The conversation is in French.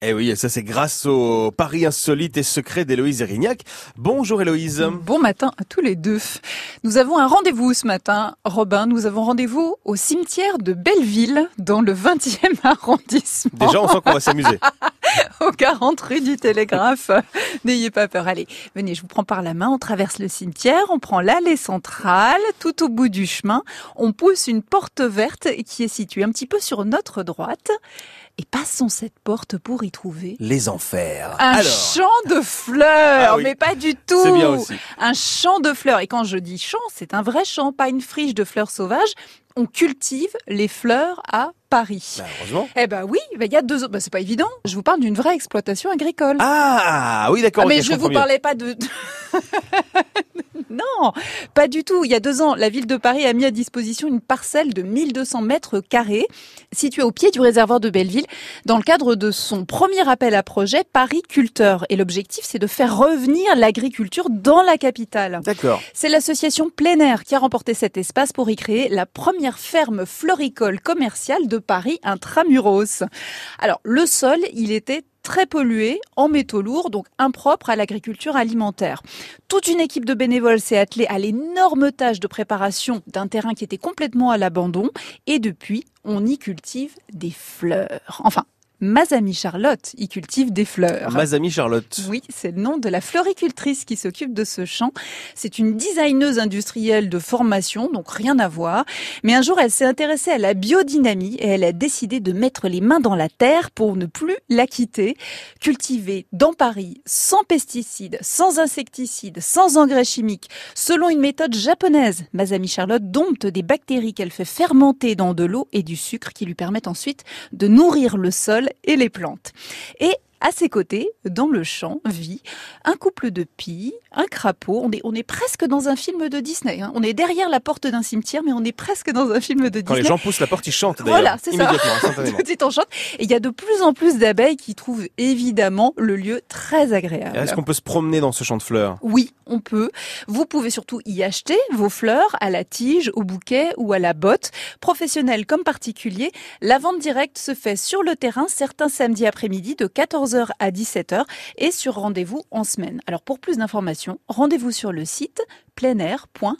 Eh oui, ça c'est grâce au Paris insolite et secret d'Héloïse Erignac. Bonjour Héloïse. Bon matin à tous les deux. Nous avons un rendez-vous ce matin. Robin, nous avons rendez-vous au cimetière de Belleville, dans le 20e arrondissement. Déjà, on sent qu'on va s'amuser. au 40 rue du Télégraphe. N'ayez pas peur. Allez, venez, je vous prends par la main. On traverse le cimetière, on prend l'allée centrale. Tout au bout du chemin, on pousse une porte verte qui est située un petit peu sur notre droite. Et passons cette porte pour y trouver les enfers. Un Alors, champ de fleurs, Ah oui. mais pas du tout. c'est bien aussi. Un champ de fleurs. Et quand je dis champ, c'est un vrai champ, pas une friche de fleurs sauvages. On cultive les fleurs à Paris. Bah, heureusement. Eh ben oui, ben il y a deux ans. Ben c'est pas évident. Je vous parle d'une vraie exploitation agricole. Ah oui, d'accord. Ah, mais je vous mieux. parlais pas de. non, pas du tout. Il y a deux ans, la ville de Paris a mis à disposition une parcelle de 1200 mètres carrés située au pied du réservoir de Belleville dans le cadre de son premier appel à projet Paris Culteur. Et l'objectif, c'est de faire revenir l'agriculture dans la capitale. D'accord. C'est l'association Plein Air qui a remporté cet espace pour y créer la première ferme floricole commerciale de Paris intramuros. Alors, le sol, il était très pollué, en métaux lourds, donc impropre à l'agriculture alimentaire. Toute une équipe de bénévoles s'est attelée à l'énorme tâche de préparation d'un terrain qui était complètement à l'abandon et depuis, on y cultive des fleurs. Enfin, Mazami Charlotte y cultive des fleurs. Mazami Charlotte. Oui, c'est le nom de la floricultrice qui s'occupe de ce champ. C'est une designeuse industrielle de formation, donc rien à voir. Mais un jour, elle s'est intéressée à la biodynamie et elle a décidé de mettre les mains dans la terre pour ne plus la quitter. Cultiver dans Paris, sans pesticides, sans insecticides, sans engrais chimiques, selon une méthode japonaise. Masami Charlotte dompte des bactéries qu'elle fait fermenter dans de l'eau et du sucre qui lui permettent ensuite de nourrir le sol et les plantes. À ses côtés, dans le champ, vit un couple de pies, un crapaud. On est, on est presque dans un film de Disney. hein. On est derrière la porte d'un cimetière, mais on est presque dans un film de Quand Disney. les gens poussent la porte, ils chantent d'ailleurs. Voilà, c'est ça. Tout on chante. Et il y a de plus en plus d'abeilles qui trouvent évidemment le lieu très agréable. Est-ce qu'on peut se promener dans ce champ de fleurs? Oui, on peut. Vous pouvez surtout y acheter vos fleurs à la tige, au bouquet ou à la botte. Professionnels comme particuliers, la vente directe se fait sur le terrain certains samedis après-midi de 14h à 17h et sur rendez-vous en semaine. Alors pour plus d'informations, rendez-vous sur le site pleinair.paris.